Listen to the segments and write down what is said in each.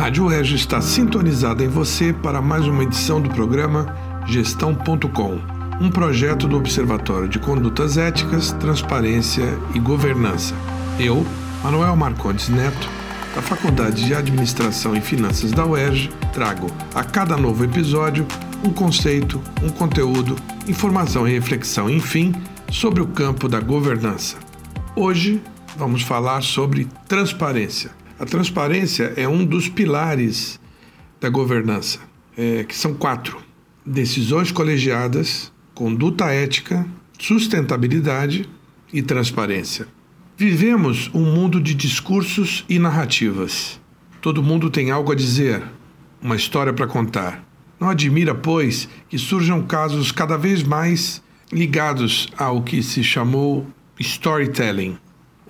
Rádio UERJ está sintonizada em você para mais uma edição do programa Gestão.com, um projeto do Observatório de Condutas Éticas, Transparência e Governança. Eu, Manuel Marcondes Neto, da Faculdade de Administração e Finanças da UERJ, trago a cada novo episódio um conceito, um conteúdo, informação e reflexão, enfim, sobre o campo da governança. Hoje vamos falar sobre transparência. A transparência é um dos pilares da governança, é, que são quatro: decisões colegiadas, conduta ética, sustentabilidade e transparência. Vivemos um mundo de discursos e narrativas. Todo mundo tem algo a dizer, uma história para contar. Não admira, pois, que surjam casos cada vez mais ligados ao que se chamou storytelling,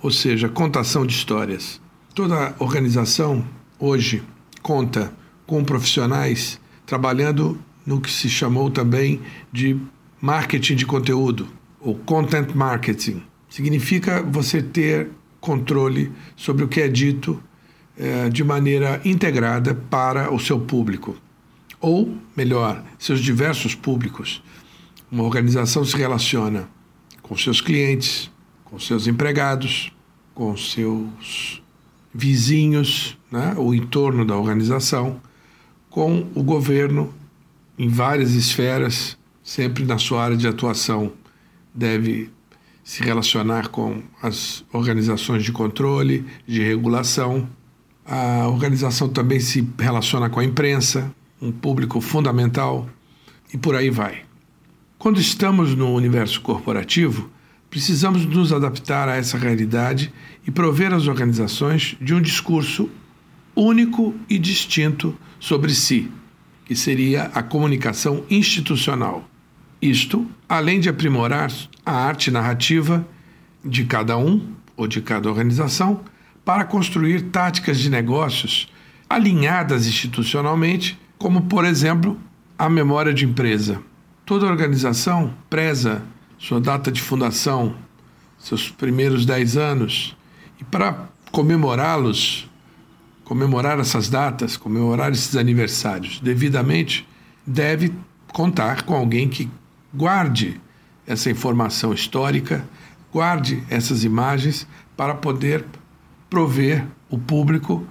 ou seja, contação de histórias. Toda organização hoje conta com profissionais trabalhando no que se chamou também de marketing de conteúdo, ou content marketing. Significa você ter controle sobre o que é dito eh, de maneira integrada para o seu público, ou, melhor, seus diversos públicos. Uma organização se relaciona com seus clientes, com seus empregados, com seus vizinhos, né, o entorno da organização, com o governo em várias esferas, sempre na sua área de atuação, deve se relacionar com as organizações de controle, de regulação. A organização também se relaciona com a imprensa, um público fundamental, e por aí vai. Quando estamos no universo corporativo, Precisamos nos adaptar a essa realidade e prover as organizações de um discurso único e distinto sobre si, que seria a comunicação institucional. Isto, além de aprimorar a arte narrativa de cada um ou de cada organização, para construir táticas de negócios alinhadas institucionalmente, como, por exemplo, a memória de empresa. Toda organização preza sua data de fundação, seus primeiros dez anos, e para comemorá-los, comemorar essas datas, comemorar esses aniversários devidamente, deve contar com alguém que guarde essa informação histórica, guarde essas imagens para poder prover o público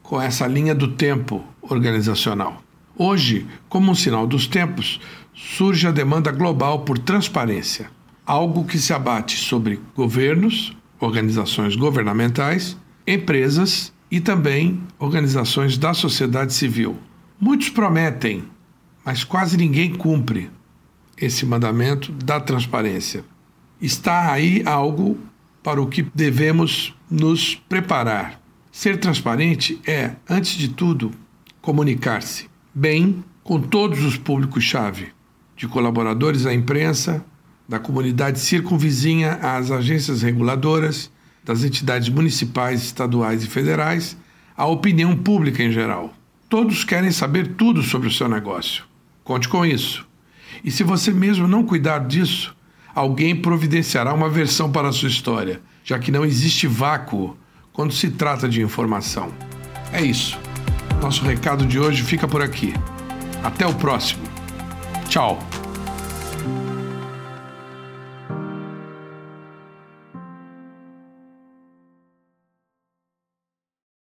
com essa linha do tempo organizacional. Hoje, como um sinal dos tempos, surge a demanda global por transparência algo que se abate sobre governos, organizações governamentais, empresas e também organizações da sociedade civil. Muitos prometem, mas quase ninguém cumpre esse mandamento da transparência. Está aí algo para o que devemos nos preparar. Ser transparente é, antes de tudo, comunicar-se bem com todos os públicos-chave, de colaboradores à imprensa, da comunidade circunvizinha às agências reguladoras, das entidades municipais, estaduais e federais, à opinião pública em geral. Todos querem saber tudo sobre o seu negócio. Conte com isso. E se você mesmo não cuidar disso, alguém providenciará uma versão para a sua história, já que não existe vácuo quando se trata de informação. É isso. Nosso recado de hoje fica por aqui. Até o próximo. Tchau.